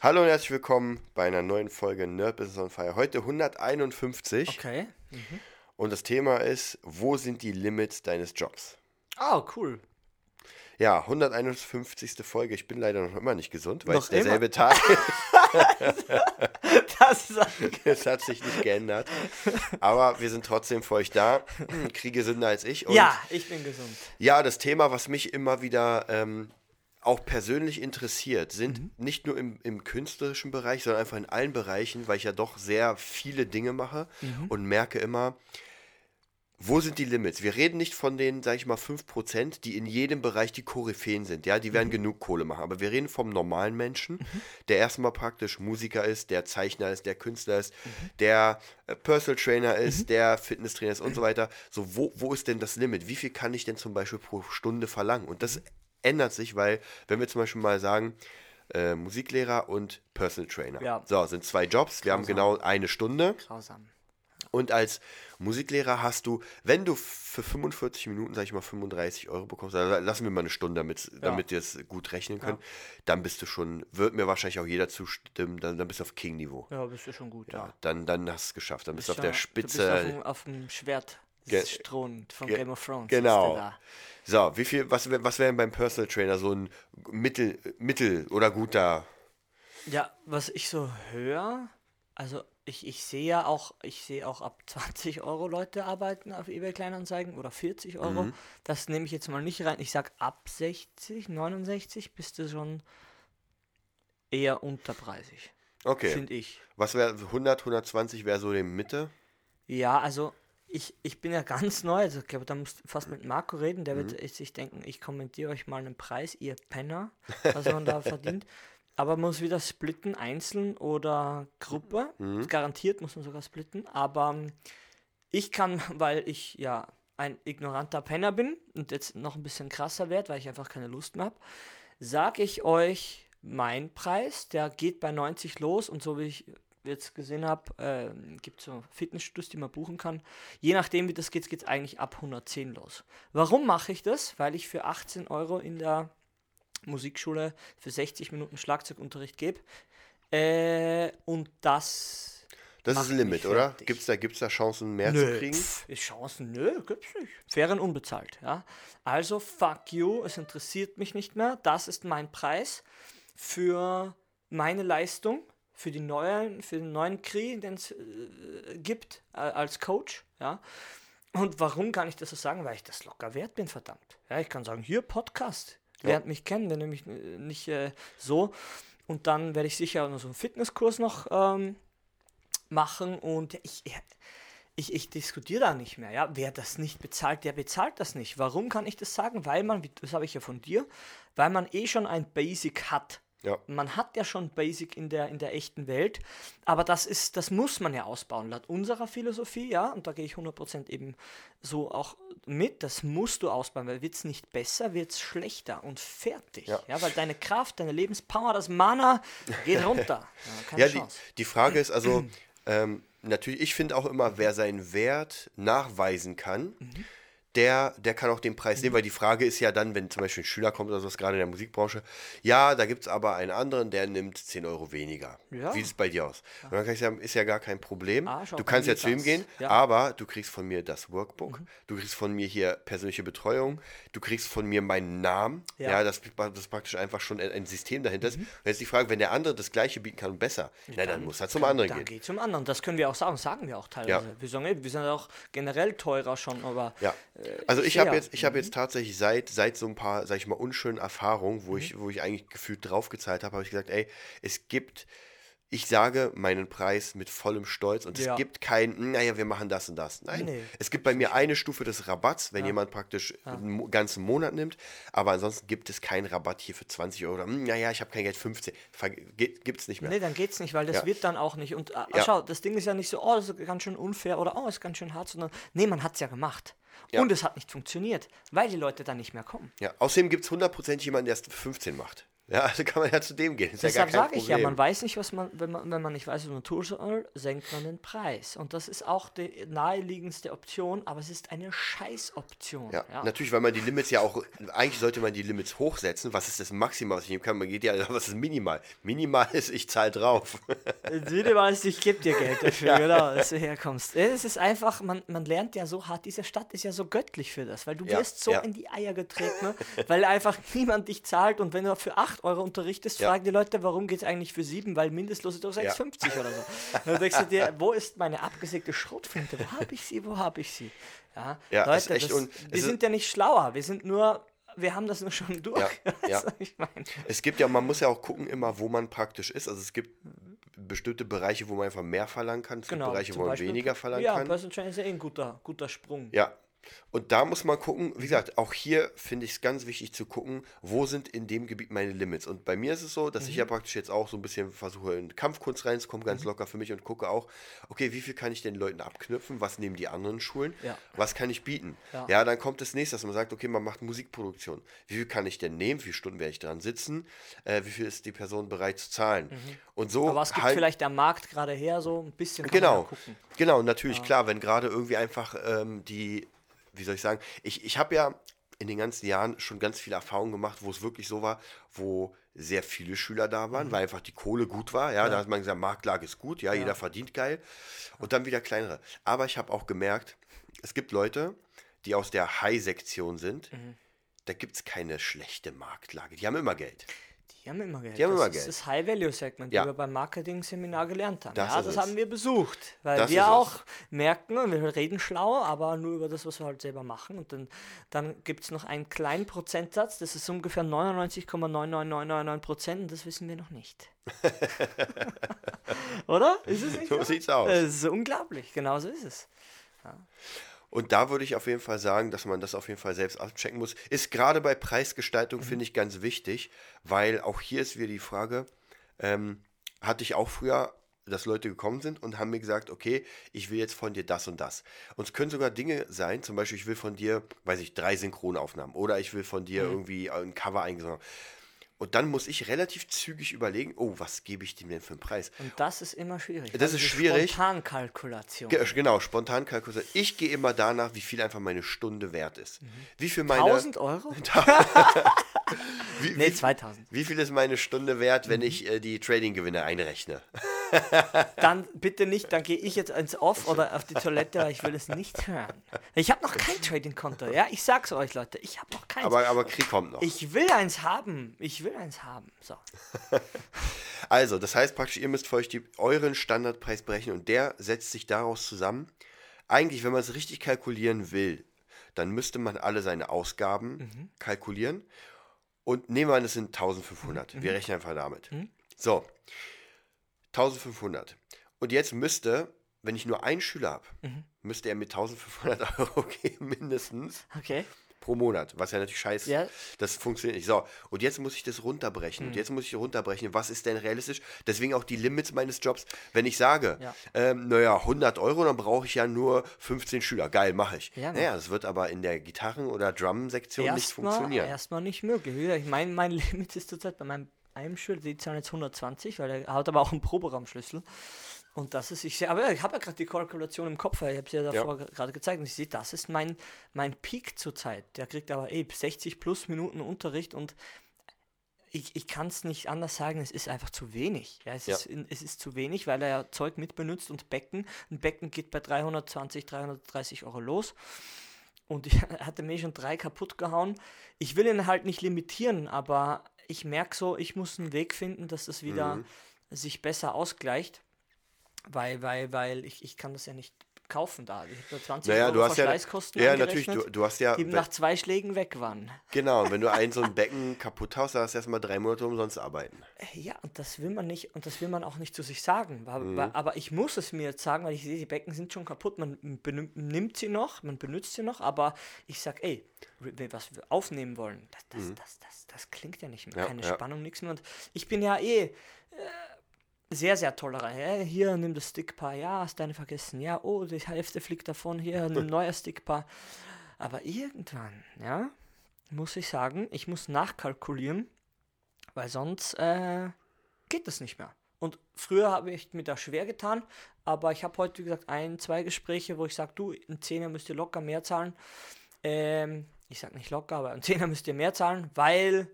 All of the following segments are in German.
Hallo und herzlich willkommen bei einer neuen Folge Nerd Business on Fire. Heute 151 Okay. und das Thema ist, wo sind die Limits deines Jobs? Oh, cool. Ja, 151. Folge. Ich bin leider noch immer nicht gesund, weil Noch es derselbe Tag Das ist ist. Es hat sich nicht geändert. Aber wir sind trotzdem für euch da. Hm, Kriege sind als ich. Und ja, ich bin gesund. Ja, das Thema, was mich immer wieder ähm, auch persönlich interessiert, sind nicht nur im, im künstlerischen Bereich, sondern einfach in allen Bereichen, weil ich ja doch sehr viele Dinge mache und merke immer, wo sind die Limits? Wir reden nicht von den, sag ich mal, 5%, die in jedem Bereich die Koryphäen sind. Ja, die werden genug Kohle machen. Aber wir reden vom normalen Menschen, der erstmal praktisch Musiker ist, der Zeichner ist, der Künstler ist, der äh, Personal Trainer ist, der Fitnesstrainer ist und so weiter. So, wo, wo ist denn das Limit? Wie viel kann ich denn zum Beispiel pro Stunde verlangen? Und das ändert sich, weil, wenn wir zum Beispiel mal sagen, äh, Musiklehrer und Personal Trainer. Ja. So, sind zwei Jobs. Wir haben genau eine Stunde. Grausam. Und als Musiklehrer hast du, wenn du für 45 Minuten, sag ich mal, 35 Euro bekommst, also lassen wir mal eine Stunde, damit, damit wir es gut rechnen können, dann bist du schon, wird mir wahrscheinlich auch jeder zustimmen, dann, dann bist du auf King-Niveau. Ja, bist du schon gut, ja. Ja, dann, dann hast du es geschafft, dann bist du auf der Du Spitze. bist auf dem, auf dem Schwert Ge- Thron von Ge- Game of Thrones. genau. Ist der da. So, wie viel, was, was wäre denn beim Personal Trainer so ein mittel, mittel oder guter? Ja, was ich so höre, also ich, ich sehe ja auch, ich sehe auch ab 20 Euro Leute arbeiten auf eBay Kleinanzeigen oder 40 Euro. Mhm. Das nehme ich jetzt mal nicht rein. Ich sag ab 60, 69 bist du schon eher unterpreisig, Okay. finde ich. Was wäre 100, 120 wäre so die Mitte? Ja, also ich, ich bin ja ganz neu, also ich glaube, da musst du fast mit Marco reden, der Mhm. wird sich denken, ich kommentiere euch mal einen Preis, ihr Penner, was man da verdient. Aber man muss wieder splitten, einzeln oder Gruppe. Mhm. Garantiert muss man sogar splitten. Aber ähm, ich kann, weil ich ja ein ignoranter Penner bin und jetzt noch ein bisschen krasser werde, weil ich einfach keine Lust mehr habe, sage ich euch meinen Preis. Der geht bei 90 los und so wie ich jetzt gesehen habe, äh, gibt es so Fitnessstudios, die man buchen kann. Je nachdem, wie das geht, geht es eigentlich ab 110 los. Warum mache ich das? Weil ich für 18 Euro in der Musikschule für 60 Minuten Schlagzeugunterricht gebe. Äh, und das. Das ist ein Limit, oder? Gibt es da, gibt's da Chancen, mehr zu kriegen? pf, ist Chancen, nö, gibt's nicht. Fairen unbezahlt, ja. Also, fuck you, es interessiert mich nicht mehr. Das ist mein Preis für meine Leistung, für, die neuen, für den neuen Krieg, den es äh, gibt äh, als Coach, ja. Und warum kann ich das so sagen? Weil ich das locker wert bin, verdammt. Ja, ich kann sagen, hier Podcast, lernt mich kennen, wenn nämlich äh, nicht äh, so. Und dann werde ich sicher noch so einen Fitnesskurs noch ähm, machen und ich, ich, ich diskutiere da nicht mehr. Ja? Wer das nicht bezahlt, der bezahlt das nicht. Warum kann ich das sagen? Weil man, das habe ich ja von dir, weil man eh schon ein Basic hat. Ja. Man hat ja schon Basic in der, in der echten Welt, aber das ist, das muss man ja ausbauen, laut unserer Philosophie, ja, und da gehe ich 100% eben so auch mit, das musst du ausbauen, weil wird es nicht besser, wird es schlechter und fertig, Ja. ja. weil deine Kraft, deine Lebenspower, das Mana geht runter. Ja, Ja, die, die Frage ist also, ähm, natürlich, ich finde auch immer, wer seinen Wert nachweisen kann, Mhm. Der, der kann auch den Preis nehmen, weil die Frage ist ja dann, wenn zum Beispiel ein Schüler kommt oder sowas, gerade in der Musikbranche, ja, da gibt es aber einen anderen, der nimmt 10 Euro weniger. Ja. Wie sieht es bei dir aus? Und dann kann ich sagen, ist ja gar kein Problem. Ah, du kannst ja zu ihm gehen, Ja. aber du kriegst von mir das Workbook, Mhm. du kriegst von mir hier persönliche Betreuung, du kriegst von mir meinen Namen, ja, Ja. Mhm. das, das ist praktisch einfach schon ein, ein System dahinter ist. Und jetzt die Frage, wenn der andere das gleiche bieten kann und besser, na, dann, muss er zum anderen Dann gehen. geht zum anderen. Das können wir auch sagen, sagen wir auch teilweise. Wir sagen, wir sind auch generell teurer schon, aber Ja. äh, Also ich habe jetzt, ich habe jetzt tatsächlich seit, seit so ein paar, sag ich mal, unschönen Erfahrungen, wo ich, wo ich eigentlich gefühlt draufgezahlt habe, habe ich gesagt, ey, es gibt, ich sage meinen Preis mit vollem Stolz und Ja. es gibt kein, naja, wir machen das und das. Nein, Nee. es gibt bei mir eine Stufe des Rabatts, wenn jemand praktisch einen mo- ganzen Monat nimmt, aber ansonsten gibt es keinen Rabatt hier für 20 Euro oder, hm, naja, ich habe kein Geld, 15, gibt es nicht mehr. Nee, dann geht's nicht, weil das Ja. wird dann auch nicht. Und äh, Ja. schau, das Ding ist ja nicht so, oh, das ist ganz schön unfair oder oh, ist ganz schön hart, sondern nee, man hat's ja gemacht. Ja. Und es hat nicht funktioniert, weil die Leute dann nicht mehr kommen. Ja, außerdem gibt es hundertprozentig jemanden, der es für 15 macht. Ja, also kann man ja zu dem gehen. Ist Deshalb ja sage ich ja, man weiß nicht, was man, wenn man, wenn man nicht weiß, was man tun soll, senkt man den Preis. Und das ist auch die naheliegendste Option, aber es ist eine Scheißoption. Ja, ja. natürlich, weil man die Limits ja auch, eigentlich sollte man die Limits hochsetzen. Was ist das Maximal, was ich nehmen kann? Man geht ja, was ist minimal? Minimal ist, ich zahle drauf. Video weißt, ich gebe dir Geld dafür, genau, dass du herkommst. Es ist einfach, man, man lernt ja so hart, diese Stadt ist ja so göttlich für das, weil du Ja, wirst so ja. in die Eier getreten, ne? weil einfach niemand dich zahlt und wenn du für 8 Euro unterrichtest, Ja. fragen die Leute, warum geht es eigentlich für 7, weil Mindestlos ist doch 6,50 oder so. Dann denkst du dir, wo ist meine abgesägte Schrotflinte? Wo habe ich sie, wo habe ich sie? Ja, Ja, Leute, ist echt das, wir sind ja nicht schlauer, wir sind nur, wir haben das nur schon durch. Ja, ja. ich meine? Es gibt ja, man muss ja auch gucken immer, wo man praktisch ist. Also es gibt bestimmte Bereiche, wo man einfach mehr verlangen kann. Es gibt Bereiche, Genau, wo man Beispiel- weniger verlangen ja, kann. Personal Trainer ist ja eh ein guter, guter Sprung. Ja. Und da muss man gucken, wie gesagt, auch hier finde ich es ganz wichtig zu gucken, wo sind in dem Gebiet meine Limits. Und bei mir ist es so, dass ich ja Mhm. praktisch jetzt auch so ein bisschen versuche, in Kampfkunst reinzukommen, ganz locker für mich und gucke auch, okay, wie viel kann ich den Leuten abknüpfen, was nehmen die anderen Schulen, Ja. was kann ich bieten. Ja. Ja. dann kommt das nächste, dass man sagt, okay, man macht Musikproduktion. Wie viel kann ich denn nehmen, wie viele Stunden werde ich dran sitzen, äh, wie viel ist die Person bereit zu zahlen. Und so Mhm. Aber was gibt halt- vielleicht der Markt gerade her, so ein bisschen Genau, ja gucken. genau, natürlich, klar, wenn gerade irgendwie einfach ähm, die, wie soll ich sagen, ich, ich habe ja in den ganzen Jahren schon ganz viele Erfahrungen gemacht, wo es wirklich so war, wo sehr viele Schüler da Mhm. waren, weil einfach die Kohle gut war, ja, da hat man gesagt, Marktlage ist gut, ja, jeder verdient geil und dann wieder kleinere. Aber ich habe auch gemerkt, es gibt Leute, die aus der High-Sektion sind, Mhm. da gibt es keine schlechte Marktlage, die haben immer Geld. Die haben immer Geld. Die haben das immer ist Geld. das High-Value-Segment, Ja. wie wir beim Marketing-Seminar gelernt haben. Das ja, das es. haben wir besucht, weil Das wir ist es. auch merken, wir reden schlau, aber nur über das, was wir halt selber machen. Und dann, dann gibt es noch einen kleinen Prozentsatz, das ist ungefähr 99,99999 Prozent und das wissen wir noch nicht. Oder? Ist es nicht So sieht's aus. Das ist unglaublich, genau so ist es. Und da würde ich auf jeden Fall sagen, dass man das auf jeden Fall selbst abchecken muss. Ist gerade bei Preisgestaltung, finde ich, ganz wichtig, weil auch hier ist wieder die Frage, ähm, hatte ich auch früher, dass Leute gekommen sind und haben mir gesagt, okay, ich will jetzt von dir das und das. Und es können sogar Dinge sein, zum Beispiel, ich will von dir, weiß ich, drei Synchronaufnahmen oder ich will von dir irgendwie ein Cover eingesungen. Und dann muss ich relativ zügig überlegen, oh, was gebe ich dem denn für einen Preis? Und das ist immer schwierig. Das ist schwierig. Spontankalkulation. Ge- Genau, spontan kalkuliert. Ich gehe immer danach, wie viel einfach meine Stunde wert ist. Wie viel meine. 1000 Euro? Wie, Nee, wie, 2000. wie viel ist meine Stunde wert, Mhm. wenn ich äh, die Trading-Gewinne einrechne? Dann bitte nicht, dann gehe ich jetzt ins Off oder auf die Toilette, weil ich will es nicht hören. Ich habe noch kein Trading-Konto, ja? Ich sag's euch, Leute, ich habe noch keins. Aber, aber Krieg kommt noch. ich will eins haben. Ich will eins haben. So. Also, das heißt praktisch, ihr müsst für euch die, euren Standardpreis berechnen und der setzt sich daraus zusammen. Eigentlich, wenn man es richtig kalkulieren will, dann müsste man alle seine Ausgaben Mhm. kalkulieren und nehmen wir an, es sind 1500. Mhm. Wir rechnen einfach damit. So, 1500. Und jetzt müsste, wenn ich nur einen Schüler habe, Mhm. müsste er mir 1500 Euro geben, mindestens Okay. Pro Monat, was ja natürlich scheiße Ja. Mhm. Das funktioniert nicht. So, und jetzt muss ich das runterbrechen. Und jetzt muss ich runterbrechen, was ist denn realistisch? Deswegen auch die Limits meines Jobs. Wenn ich sage, Ja. ähm, naja, 100 Euro, dann brauche ich ja nur 15 Schüler. Geil, mache ich. Ja, naja, das wird aber in der Gitarren- oder Drum-Sektion nicht funktionieren. erstmal nicht möglich. Ich meine, mein Limit ist zurzeit bei meinem einem Schüler, die zahlen jetzt 120, weil er hat aber auch einen Proberaumschlüssel. Und das ist, ich sehe, aber ich habe ja gerade die Kalkulation im Kopf, weil ich habe es ja davor ge- gerade gezeigt und ich sehe, das ist mein, mein Peak zurzeit. Der kriegt aber eh 60 plus Minuten Unterricht und ich, ich kann es nicht anders sagen, es ist einfach zu wenig. Ja, es, Ja. Ist, es ist zu wenig, weil er ja Zeug mitbenutzt und Becken. Ein Becken geht bei 320, 330 Euro los. Und ich hatte mir schon drei kaputt gehauen. Ich will ihn halt nicht limitieren, aber ich merke so, ich muss einen Weg finden, dass das wieder Mhm. sich besser ausgleicht. Weil, weil, weil ich, ich kann das ja nicht kaufen da. Ich habe da 20 Naja, Euro du hast ja, Verschleißkosten ja natürlich, angerechnet, du, du hast ja, die nach zwei Schlägen weg waren. genau, und wenn du ein so ein Becken kaputt haust, dann hast du erstmal drei Monate umsonst arbeiten. Ja, und das will man nicht, und das will man auch nicht zu sich sagen. Weil, Mhm. aber ich muss es mir jetzt sagen, weil ich sehe, die Becken sind schon kaputt. Man nimmt sie noch, man benutzt sie noch, aber ich sag, ey, was wir aufnehmen wollen, das, das, das, das, das klingt ja nicht mehr. Mhm. Ja, Keine ja. Spannung, nichts mehr. Und ich bin ja eh. Äh, sehr, sehr tolerant. Ja, hier, nimm das Stickpaar. Ja, hast deine vergessen. Ja, oh, die Hälfte fliegt davon. Hier, nimm neuer Stickpaar. Aber irgendwann, ja, muss ich sagen, ich muss nachkalkulieren, weil sonst äh, geht das nicht mehr. Und früher habe ich mir da schwer getan, aber ich habe heute, wie gesagt, ein, zwei Gespräche, wo ich sage, du, ein Zehner müsst ihr locker mehr zahlen. Ähm, ich sage nicht locker, aber ein Zehner müsst ihr mehr zahlen, weil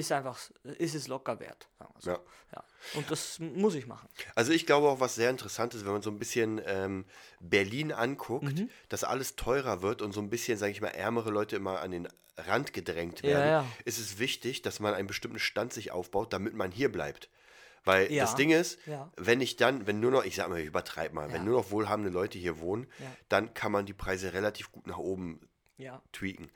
ist einfach, ist es locker wert. So. Ja. ja. Und das muss ich machen. Also ich glaube auch, was sehr interessant ist, wenn man so ein bisschen ähm, Berlin anguckt, mhm. dass alles teurer wird und so ein bisschen, sage ich mal, ärmere Leute immer an den Rand gedrängt werden, ja, ja. ist es wichtig, dass man einen bestimmten Stand sich aufbaut, damit man hier bleibt. Weil ja, das Ding ist, ja. wenn ich dann, wenn nur noch, ich sag mal, ich übertreibe mal, ja. wenn nur noch wohlhabende Leute hier wohnen, dann kann man die Preise relativ gut nach oben tweaken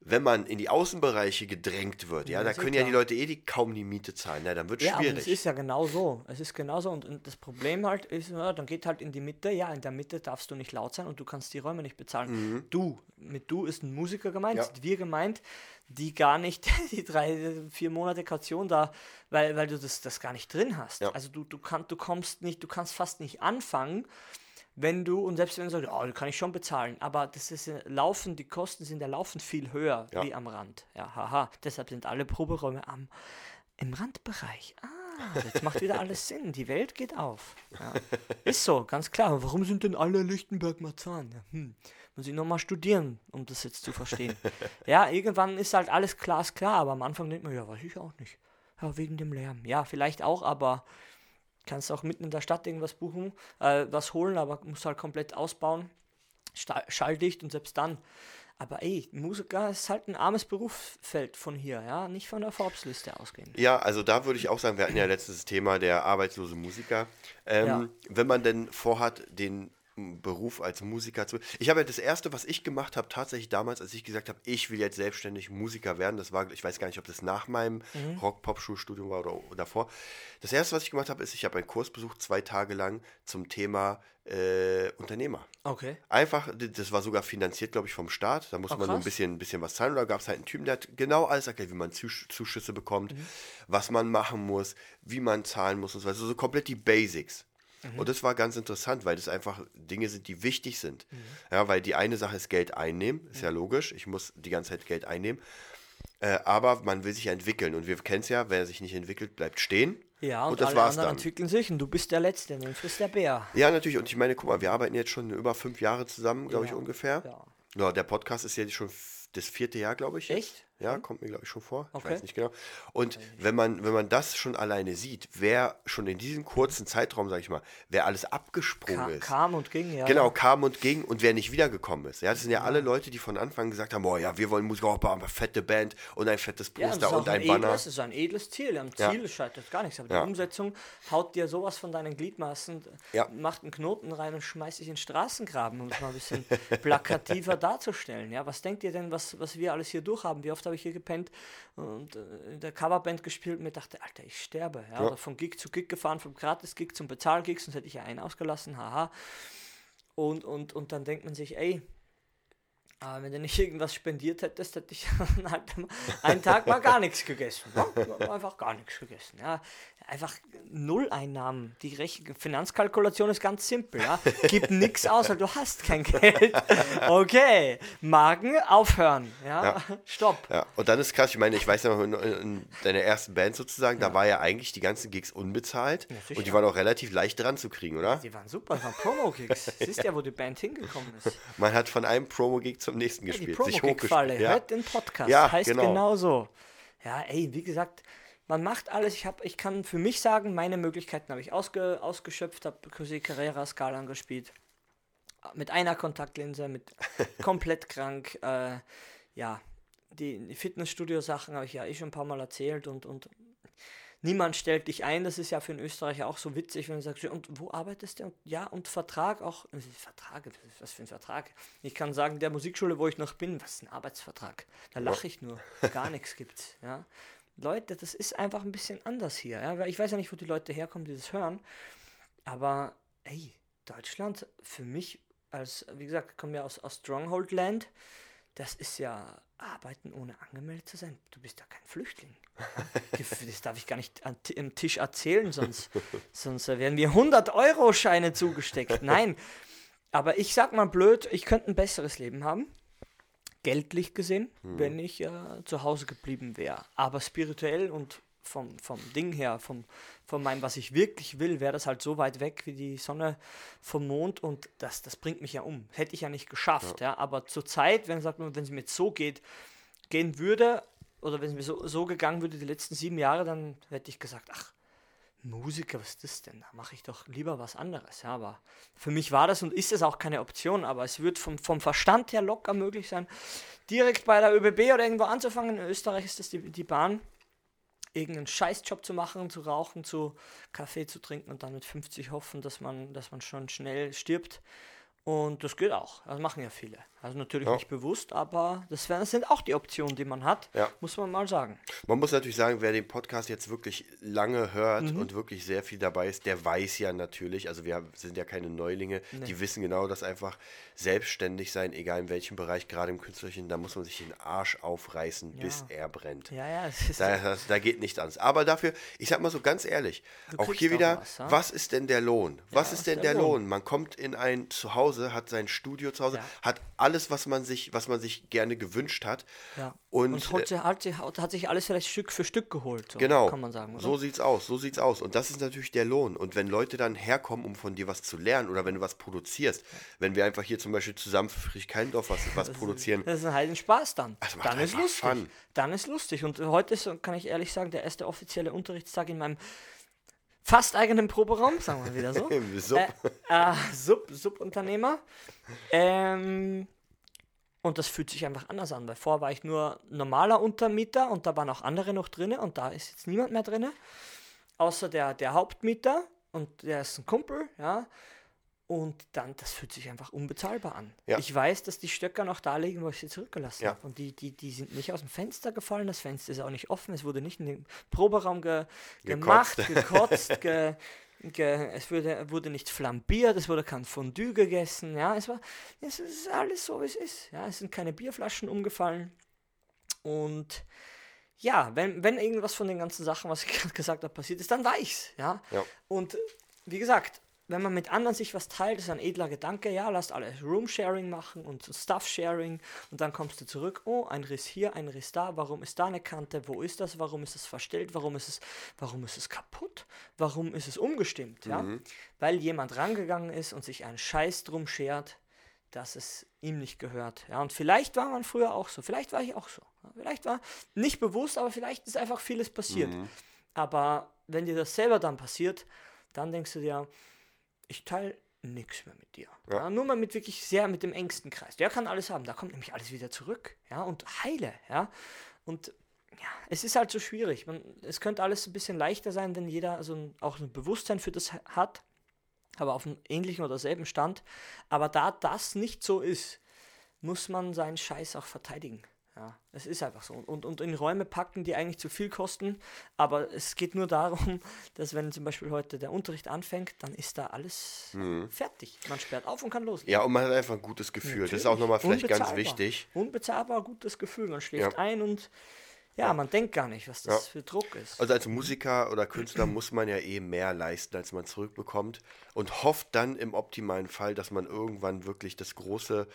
wenn man in die Außenbereiche gedrängt wird, ja, ja da können ja die Leute eh die, kaum die Miete zahlen, ja, dann wird es ja, schwierig. Ja, es ist ja genau so. Es ist genau so. Und, und, das Problem halt ist, ja, dann geht halt in die Mitte, ja, in der Mitte darfst du nicht laut sein und du kannst die Räume nicht bezahlen. Mhm. Du, mit du ist ein Musiker gemeint, sind wir gemeint, die gar nicht die drei, vier Monate Kaution da, weil, weil du das, das gar nicht drin hast. Also du, du, kann, du kommst nicht, du kannst fast nicht anfangen wenn du, und selbst wenn du sagst, oh, das kann ich schon bezahlen, aber das ist laufen, die Kosten sind ja laufend viel höher ja. wie am Rand. Ja, haha. Deshalb sind alle Proberäume am, im Randbereich. Ah, jetzt macht wieder alles Sinn. Die Welt geht auf. Ja. Ist so, ganz klar. Warum sind denn alle Lichtenberg-Marzahn? Ja, hm. Muss ich nochmal studieren, um das jetzt zu verstehen. ja, irgendwann ist halt alles glasklar, aber am Anfang denkt man, ja, weiß ich auch nicht. Ja, wegen dem Lärm. Ja, vielleicht auch, aber kannst auch mitten in der Stadt irgendwas buchen, äh, was holen, aber musst halt komplett ausbauen, schalldicht und selbst dann. Aber ey, Musiker ist halt ein armes Berufsfeld von hier, ja, nicht von der Forbes-Liste ausgehen. Ja, also da würde ich auch sagen, wir hatten ja letztes Thema der arbeitslose Musiker. Ähm, ja. Wenn man denn vorhat, den Beruf als Musiker zu. Ich habe ja das erste, was ich gemacht habe, tatsächlich damals, als ich gesagt habe, ich will jetzt selbstständig Musiker werden. Das war, ich weiß gar nicht, ob das nach meinem mhm. Rock-Pop-Schulstudium war oder, davor. Das erste, was ich gemacht habe, ist, ich habe einen Kurs besucht, zwei Tage lang zum Thema äh, Unternehmer. Okay. Einfach, das war sogar finanziert, glaube ich, vom Staat. Da musste oh, man nur ein bisschen, ein bisschen was zahlen. Oder gab es halt einen Typen, der hat genau alles erklärt, wie man Zuschüsse bekommt, mhm. was man machen muss, wie man zahlen muss und so weiter. Also so komplett die Basics. Mhm. Und das war ganz interessant, weil das einfach Dinge sind, die wichtig sind. Mhm. Ja, weil die eine Sache ist Geld einnehmen, ist ja logisch. Ich muss die ganze Zeit Geld einnehmen. Äh, aber man will sich entwickeln und wir kennen es ja, wer sich nicht entwickelt, bleibt stehen. Ja, und, und das alle war's anderen dann. entwickeln sich und du bist der Letzte, dann frisst der Bär. Ja, natürlich. Und ich meine, guck mal, wir arbeiten jetzt schon über fünf Jahre zusammen, glaube ja. ich, ungefähr. Ja. ja. Der Podcast ist jetzt schon das vierte Jahr, glaube ich. Echt? Ja, mhm. kommt mir, glaube ich, schon vor. Okay. Ich weiß nicht genau. Und wenn man, wenn man das schon alleine sieht, wer schon in diesem kurzen Zeitraum, sage ich mal, wer alles abgesprungen Ka ist. Kam und ging, ja. Genau, kam und ging und wer nicht wiedergekommen ist. Ja, das sind ja, ja. alle Leute, die von Anfang an gesagt haben, boah, ja, wir wollen Musik auch eine fette Band und ein fettes Poster ja, und ein, ein Banner. Das ist ein edles Ziel. Am Ziel ja. scheitert gar nichts. Aber die Umsetzung haut dir sowas von deinen Gliedmaßen, macht einen Knoten rein und schmeißt dich in den Straßengraben, um es mal ein bisschen plakativer darzustellen. Ja, was denkt ihr denn, was, was wir alles hier durchhaben? Wie oft habe ich hier gepennt? und äh, in der Coverband gespielt und mir dachte, Alter, ich sterbe. Ja? ja. von Gig zu Gig gefahren, vom Gratis-Gig zum Bezahl-Gig, sonst hätte ich ja einen ausgelassen, haha. Und, und, und dann denkt man sich, ey, aber wenn du nicht irgendwas spendiert hättest, hätte ich halt einen Tag mal gar nichts gegessen. Ja, einfach gar nichts gegessen. Ja, einfach null Einnahmen. Die Rech Finanzkalkulation ist ganz simpel. Ja? Gib nichts aus, weil du hast kein Geld. Okay, Magen aufhören. Ja, ja. stopp. Ja. Und dann ist krass, ich meine, ich weiß ja noch, in, in deiner ersten Band sozusagen, ja. da war ja eigentlich die ganzen Gigs unbezahlt. Und die waren auch relativ leicht dran zu kriegen, oder? Die waren super, das waren Promo-Gigs. Siehst ja, wo die Band hingekommen ist. Man hat von einem Promo-Gig zum nächsten gespielt. Die Promo-Gig-Falle, hört den Podcast. Ja, heißt genau. genauso. Ja, ey, wie gesagt, man macht alles. Ich, hab, ich kann für mich sagen, meine Möglichkeiten habe ich ausge, ausgeschöpft, habe Così Carrera Skalan gespielt. Mit einer Kontaktlinse, mit komplett krank. Äh, ja, die Fitnessstudio-Sachen habe ich ja eh schon ein paar Mal erzählt und, und niemand stellt dich ein. Das ist ja für einen Österreicher auch so witzig, wenn du sagst, und wo arbeitest du? Und, ja, und Vertrag auch. Vertrag, was für ein Vertrag? Ich kann sagen, der Musikschule, wo ich noch bin, was ist ein Arbeitsvertrag? Da lache ich nur. Gar nichts gibt's. Ja. Leute, das ist einfach ein bisschen anders hier. Ja? Ich weiß ja nicht, wo die Leute herkommen, die das hören. Aber, ey, Deutschland, für mich, als, wie gesagt, ich komme ja aus, aus Stronghold Land, das ist ja Arbeiten ohne angemeldet zu sein. Du bist ja kein Flüchtling. das darf ich gar nicht am Tisch erzählen, sonst, sonst werden mir 100-Euro-Scheine zugesteckt. Nein, aber ich sag mal blöd, ich könnte ein besseres Leben haben geldlich gesehen, wenn ich äh, zu Hause geblieben wäre. Aber spirituell und vom, vom Ding her, vom, von meinem, was ich wirklich will, wäre das halt so weit weg wie die Sonne vom Mond und das, das bringt mich ja um. Hätte ich ja nicht geschafft, ja. Aber zur Zeit, wenn, sagt man, wenn es mir jetzt so geht, gehen würde, oder wenn es mir so, so gegangen würde die letzten sieben Jahre, dann hätte ich gesagt, ach, Musiker, was ist das denn? Da mache ich doch lieber was anderes. Ja, aber für mich war das und ist es auch keine Option, aber es wird vom, vom Verstand her locker möglich sein, direkt bei der ÖBB oder irgendwo anzufangen. In Österreich ist das die, die Bahn, irgendeinen Scheißjob zu machen, zu rauchen, zu Kaffee zu trinken und dann mit 50 hoffen, dass man, dass man schon schnell stirbt. Und das geht auch. Das machen ja viele. Also natürlich Ja. nicht bewusst, aber das, wär- das sind auch die Optionen, die man hat, Ja. muss man mal sagen. Man muss natürlich sagen, wer den Podcast jetzt wirklich lange hört Mhm. und wirklich sehr viel dabei ist, der weiß ja natürlich, also wir sind ja keine Neulinge, die wissen genau, dass einfach selbstständig sein, egal in welchem Bereich, gerade im Künstlerischen, da muss man sich den Arsch aufreißen, bis er brennt. Ja, ja, es ist Da, das, da geht nicht ans. Aber dafür, ich sag mal so ganz ehrlich, Du auch hier wieder, was, ja? was ist denn der Lohn? Was ist denn der der Lohn? Lohn? Man kommt in ein Zuhause, hat sein Studio zu Hause, Ja. hat alles, was man sich, was man sich gerne gewünscht hat. Ja. Und, Und, hat, sie, hat, hat, sich alles vielleicht Stück für Stück geholt. So Genau. Kann man sagen. Oder? So sieht's aus, so sieht's aus. Und das ist natürlich der Lohn. Und wenn Leute dann herkommen, um von dir was zu lernen oder wenn du was produzierst, wenn wir einfach hier zum Beispiel zusammen für Friedrichskeindorf was, was produzieren, Das ist ein heiden Spaß dann. Macht dann ist lustig. Fun. Dann ist lustig. Und heute ist, kann ich ehrlich sagen, der erste offizielle Unterrichtstag in meinem fast eigenen Proberaum, sagen wir wieder so. Sub. Äh, äh, Sub, Subunternehmer. Ähm, und das fühlt sich einfach anders an, weil vorher war ich nur normaler Untermieter und da waren auch andere noch drin und da ist jetzt niemand mehr drin, außer der, der Hauptmieter und der ist ein Kumpel, ja. Und dann, das fühlt sich einfach unbezahlbar an. Ja. Ich weiß, dass die Stöcker noch da liegen, wo ich sie zurückgelassen Ja. habe. Und die, die, die sind nicht aus dem Fenster gefallen, das Fenster ist auch nicht offen, es wurde nicht in den Proberaum ge gemacht, gekotzt, ge, ge, es wurde, wurde nicht flambiert, es wurde kein Fondue gegessen, ja, es war, es ist alles so, wie es ist, ja, es sind keine Bierflaschen umgefallen und ja, wenn, wenn irgendwas von den ganzen Sachen, was ich gerade gesagt habe, passiert ist, dann war ich's, ja. Ja. Und wie gesagt, wenn man mit anderen sich was teilt, ist ein edler Gedanke, ja, lasst alle Room-Sharing machen und Stuff-Sharing und dann kommst du zurück, oh, ein Riss hier, ein Riss da, warum ist da eine Kante, wo ist das, warum ist es verstellt, warum ist es, warum ist es kaputt, warum ist es umgestimmt, ja, weil jemand rangegangen ist und sich einen Scheiß drum schert, dass es ihm nicht gehört, ja, und vielleicht war man früher auch so, vielleicht war ich auch so, vielleicht war nicht bewusst, aber vielleicht ist einfach vieles passiert, aber wenn dir das selber dann passiert, dann denkst du dir, ich teile nichts mehr mit dir. Ja. nur mal mit wirklich sehr mit dem engsten Kreis. Der kann alles haben, da kommt nämlich alles wieder zurück. Ja, und heile, ja. Und ja, es ist halt so schwierig. Man, es könnte alles ein bisschen leichter sein, wenn jeder so ein, auch ein Bewusstsein für das hat, aber auf einem ähnlichen oder selben Stand. Aber da das nicht so ist, muss man seinen Scheiß auch verteidigen. Ja, es ist einfach so. Und, und in Räume packen, die eigentlich zu viel kosten. Aber es geht nur darum, dass wenn zum Beispiel heute der Unterricht anfängt, dann ist da alles fertig. Man sperrt auf und kann loslegen. Ja, und man hat einfach ein gutes Gefühl. Das ist auch nochmal vielleicht ganz wichtig. Unbezahlbar gutes Gefühl. Man schläft Ja. ein und ja, man denkt gar nicht, was das Ja. für Druck ist. Also als Musiker oder Künstler muss man ja eh mehr leisten, als man zurückbekommt und hofft dann im optimalen Fall, dass man irgendwann wirklich das große,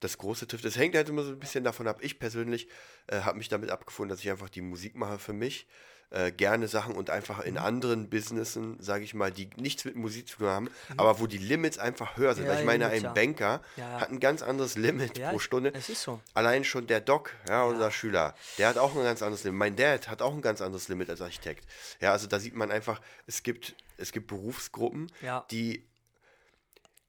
das große trifft. Es hängt halt immer so ein bisschen davon ab. Ich persönlich äh, habe mich damit abgefunden, dass ich einfach die Musik mache für mich. Äh, gerne Sachen und einfach Mhm. in anderen Businessen, sage ich mal, die nichts mit Musik zu tun haben, aber wo die Limits einfach höher sind. Mhm. Ja, Weil ich meine, Limits, ein ja. Banker Ja, hat ein ganz anderes Limit pro Stunde. es ist so. Allein schon der Doc, ja, unser Schüler, der hat auch ein ganz anderes Limit. Mein Dad hat auch ein ganz anderes Limit als Architekt. Ja, also da sieht man einfach, es gibt, es gibt Berufsgruppen, die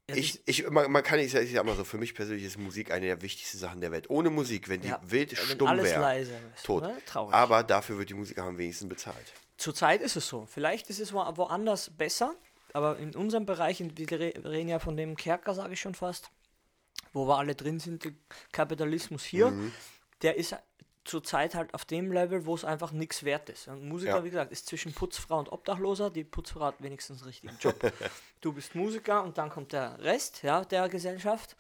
ich, ich, man, man kann nicht sagen, ich sag mal so, für mich persönlich ist Musik eine der wichtigsten Sachen der Welt. Ohne Musik, wenn die Ja, Welt stumm alles wäre, tot. ne? Traurig. Aber dafür wird die Musik am wenigsten bezahlt. Zurzeit ist es so. Vielleicht ist es wo- woanders besser, aber in unserem Bereich, wir re- reden ja von dem Kerker, sage ich schon fast, wo wir alle drin sind, der Kapitalismus hier, Mhm. der ist zurzeit halt auf dem Level, wo es einfach nichts wert ist. Ein Musiker, Ja. wie gesagt, ist zwischen Putzfrau und Obdachloser. Die Putzfrau hat wenigstens einen richtigen Job. du bist Musiker und dann kommt der Rest ja, der Gesellschaft.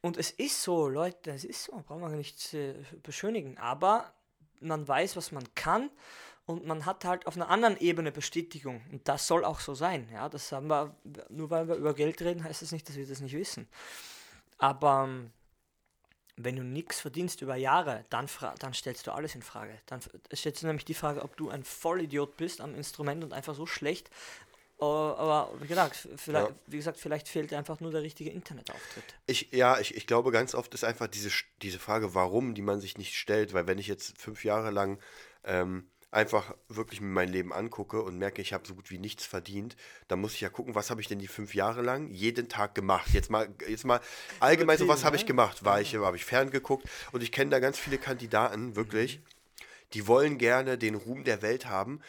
Und es ist so, Leute, es ist so, brauchen wir nicht äh, beschönigen. Aber man weiß, was man kann und man hat halt auf einer anderen Ebene Bestätigung. Und das soll auch so sein. Ja, das haben wir, nur weil wir über Geld reden, heißt das nicht, dass wir das nicht wissen. Aber ähm, wenn du nichts verdienst über Jahre, dann, dann stellst du alles in Frage. Dann stellst du nämlich die Frage, ob du ein Vollidiot bist am Instrument und einfach so schlecht. Uh, aber wie gesagt, vielleicht, ja. wie gesagt, vielleicht fehlt einfach nur der richtige Internetauftritt. Ich, ja, ich, ich glaube, ganz oft ist einfach diese, diese Frage, warum, die man sich nicht stellt. Weil wenn ich jetzt fünf Jahre lang ähm, einfach wirklich mir mein Leben angucke und merke, ich habe so gut wie nichts verdient, dann muss ich ja gucken, was habe ich denn die fünf Jahre lang jeden Tag gemacht. Jetzt mal, jetzt mal allgemein so, was habe ich ne? gemacht? War ich, habe ich ferngeguckt und ich kenne da ganz viele Kandidaten, wirklich, die wollen gerne den Ruhm der Welt haben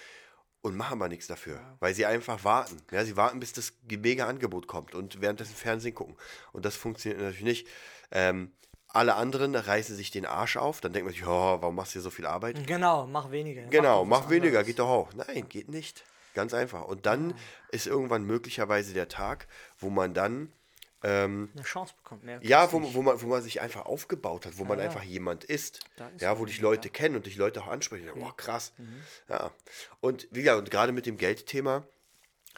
und machen aber nichts dafür, weil sie einfach warten. Ja, sie warten, bis das mega Angebot kommt und währenddessen Fernsehen gucken. Und das funktioniert natürlich nicht. Ähm, alle anderen reißen sich den Arsch auf, dann denkt man sich, oh, warum machst du hier so viel Arbeit? Genau, mach weniger. Genau, mach, mach weniger, geht doch auch. Nein, geht nicht. Ganz einfach. Und dann ja. ist irgendwann möglicherweise der Tag, wo man dann ähm, eine Chance bekommt. Mehr ja, wo, wo, man, wo man sich einfach aufgebaut hat, wo ja, man ja. einfach jemand ist. ist ja, wo dich Leute kennen und dich Leute auch ansprechen. Boah, krass. Mhm. Ja. Und wie gesagt, und gerade mit dem Geldthema,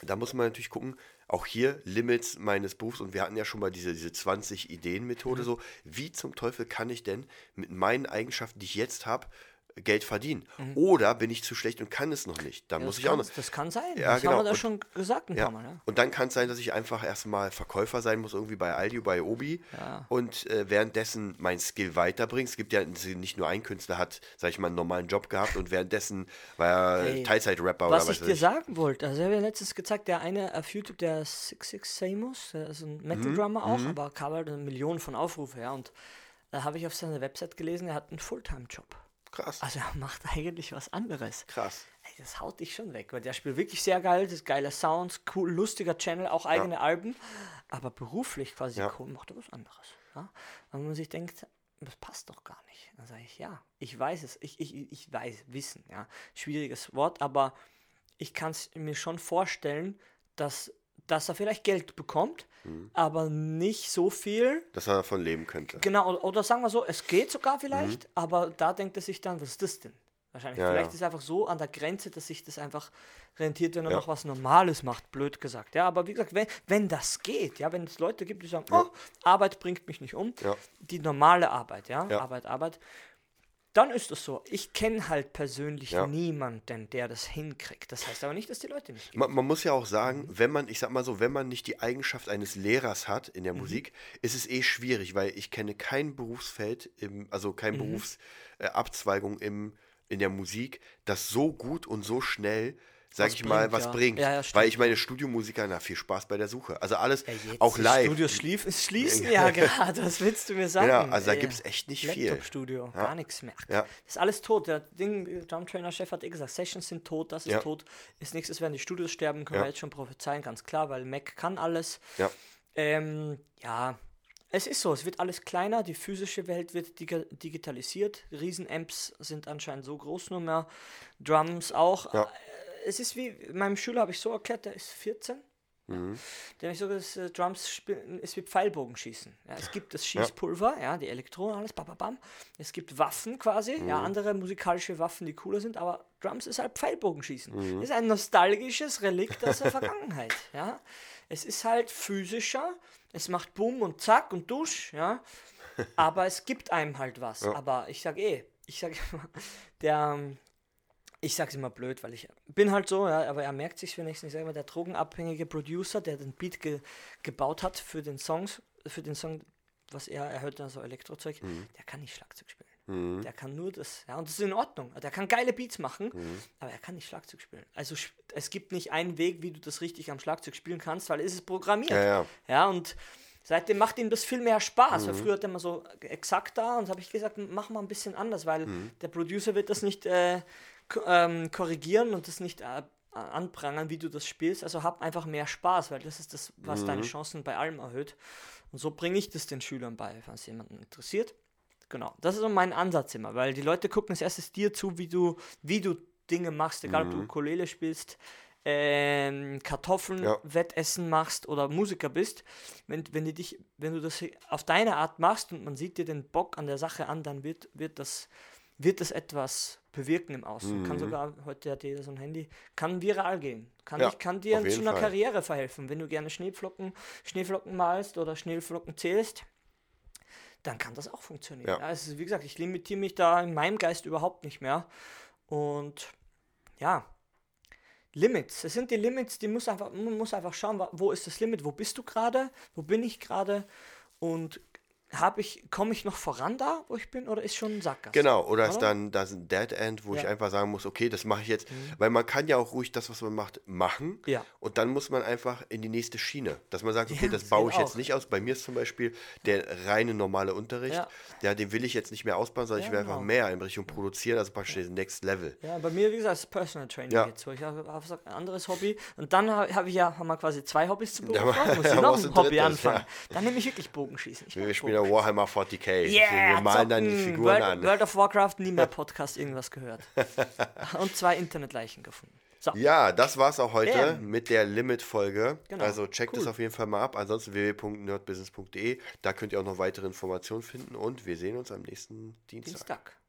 da muss man natürlich gucken, auch hier Limits meines Berufs und wir hatten ja schon mal diese, diese 20-Ideen-Methode, mhm. so wie zum Teufel kann ich denn mit meinen Eigenschaften, die ich jetzt habe, Geld verdienen. Mhm. Oder bin ich zu schlecht und kann es noch nicht. Dann ja, muss ich kann, auch noch. Das kann sein. Ja, das genau. haben wir da schon gesagt ein ja. paar Mal. Ja. Und dann kann es sein, dass ich einfach erstmal Verkäufer sein muss, irgendwie bei Aldi, bei Obi. Und äh, währenddessen mein Skill weiterbringt. Es gibt ja nicht nur ein Künstler, hat, sag ich mal, einen normalen Job gehabt und währenddessen war er hey, Teilzeit-Rapper oder was ich dir ich. sagen wollte, also ich habe ja letztens gezeigt, der eine auf YouTube, der 66 Samus, der ist ein Metal-Drummer mhm. auch, mhm. aber halt eine Million von Aufrufen, ja. Und da habe ich auf seiner Website gelesen, er hat einen Fulltime-Job. Krass. Also er macht eigentlich was anderes. Krass. Ey, das haut dich schon weg, weil der spielt wirklich sehr geil, das ist geiler Sounds, cool, lustiger Channel, auch eigene ja. Alben, aber beruflich quasi ja. cool, macht er was anderes. Ja? Und man sich denkt, das passt doch gar nicht. Dann sage ich, ja, ich weiß es, ich, ich, ich weiß, Wissen, ja, schwieriges Wort, aber ich kann es mir schon vorstellen, dass dass er vielleicht Geld bekommt, mhm. aber nicht so viel. Dass er davon leben könnte. Genau, oder, oder sagen wir so, es geht sogar vielleicht, mhm. aber da denkt er sich dann, was ist das denn? Wahrscheinlich. Ja, vielleicht ja. ist es einfach so an der Grenze, dass sich das einfach rentiert, wenn er ja. noch was Normales macht, blöd gesagt. Ja, aber wie gesagt, wenn, wenn das geht, ja, wenn es Leute gibt, die sagen, oh, Arbeit bringt mich nicht um, die normale Arbeit, ja, Arbeit, Arbeit, dann ist es so. Ich kenne halt persönlich ja. niemanden, der das hinkriegt. Das heißt aber nicht, dass die Leute nicht. Man, man, muss ja auch sagen, mhm. wenn man, ich sag mal so, wenn man nicht die Eigenschaft eines Lehrers hat in der mhm. Musik, ist es eh schwierig, weil ich kenne kein Berufsfeld, im, also keine mhm. Berufsabzweigung äh, in der Musik, das so gut und so schnell sag was ich bringt, mal, was ja. bringt. Ja, ja, Weil ich meine, Studiomusiker, na, viel Spaß bei der Suche. Also alles, auch live. Studios schließen ja gerade, was willst du mir sagen? Ja, also da gibt es echt nicht viel. Laptop-Studio, gar nichts mehr. Das ist alles tot. Der Ding, Drumtrainer-Chef hat eh gesagt, Sessions sind tot, das ist tot. Ist nächstes werden die Studios sterben, können wir jetzt schon prophezeien, ganz klar, weil Mac kann alles. Ja. Ähm, ja, es ist so, es wird alles kleiner, die physische Welt wird digitalisiert, Riesenamps sind anscheinend so groß nur mehr, Drums auch. Ja es ist wie, meinem Schüler habe ich so erklärt, der ist 14. Mhm. Der habe ich so das äh, Drums spielen, ist wie Pfeilbogenschießen. Ja, es gibt das Schießpulver, ja, ja die Elektronen, alles, bam, bam, bam. Es gibt Waffen quasi, mhm. ja, andere musikalische Waffen, die cooler sind, aber Drums ist halt Pfeilbogenschießen. Mhm. Ist ein nostalgisches Relikt aus der Vergangenheit, ja. Es ist halt physischer, es macht Boom und Zack und Dusch, ja. Aber es gibt einem halt was. Ja. Aber ich sage eh, ich sage immer, der, ich sag's immer blöd, weil ich bin halt so, ja, aber er merkt sich wenigstens nicht selber, der drogenabhängige Producer, der den Beat ge gebaut hat für den Songs, für den Song, was er, er hört dann so Elektrozeug, mhm. der kann nicht Schlagzeug spielen. Mhm. Der kann nur das, ja, und das ist in Ordnung. Der kann geile Beats machen, mhm. aber er kann nicht Schlagzeug spielen. Also es gibt nicht einen Weg, wie du das richtig am Schlagzeug spielen kannst, weil es ist programmiert. Ja, ja. ja und Seitdem macht ihm das viel mehr Spaß. Mhm. Weil früher hat er immer so exakt da und habe ich gesagt, mach mal ein bisschen anders, weil mhm. der Producer wird das nicht äh, ähm, korrigieren und das nicht äh, anprangern, wie du das spielst. Also hab einfach mehr Spaß, weil das ist das, was mhm. deine Chancen bei allem erhöht. Und so bringe ich das den Schülern bei, falls jemanden interessiert. Genau, das ist so mein Ansatz immer, weil die Leute gucken als erstes dir zu, wie du, wie du Dinge machst, egal mhm. ob du mhm. Ukulele spielst, ähm, Kartoffeln, ja. Wettessen machst oder Musiker bist, wenn, wenn, du dich, wenn du das auf deine Art machst und man sieht dir den Bock an der Sache an, dann wird, wird, das, wird das etwas bewirken im Außen. Mhm. Kann sogar, heute hat jeder so ein Handy, kann viral gehen. Kann, ja, ich, kann dir zu einer Fall. Karriere verhelfen. Wenn du gerne Schneeflocken, Schneeflocken malst oder Schneeflocken zählst, dann kann das auch funktionieren. Ja. Also, wie gesagt, ich limitiere mich da in meinem Geist überhaupt nicht mehr. Und ja, Limits. Es sind die Limits, die muss einfach, man muss einfach schauen, wo ist das Limit, wo bist du gerade, wo bin ich gerade und habe ich, komme ich noch voran da, wo ich bin, oder ist schon ein Sackgasse? Genau, oder ist Oder? dann das ein Dead End, wo ich Ja. Mhm. einfach sagen muss, okay, das mache ich jetzt, weil man kann ja auch ruhig das, was man macht, machen. Ja. Und dann muss man einfach in die nächste Schiene, dass man sagt, okay, Ja, das baue ich jetzt auch. nicht aus. Bei mir ist zum Beispiel der reine normale Unterricht, Ja. ja, den will ich jetzt nicht mehr ausbauen, sondern Ja, ich will einfach genau. mehr in Richtung produzieren, also praktisch das Next Level. Ja, bei mir, wie gesagt, ist Personal Training Ja. jetzt so. Ich habe hab ein anderes Hobby und dann habe hab ich ja haben wir quasi zwei Hobbys zu Beruf. Ja, muss ich noch ein Hobby drittes, anfangen. ja. Dann nehme ich wirklich Bogenschießen. Ich Wir spielen Bogenschießen. Warhammer 40k. Yeah, wir malen dann die zocken. Figuren World, an. World of Warcraft, nie mehr Podcast irgendwas gehört. und zwei Internetleichen gefunden. So, Ja, das war's auch heute Bam. mit der Limit-Folge. Genau, Also checkt es cool. auf jeden Fall mal ab. Ansonsten www.nerdbusiness.de. Da könnt ihr auch noch weitere Informationen finden und wir sehen uns am nächsten Dienstag. Dienstag.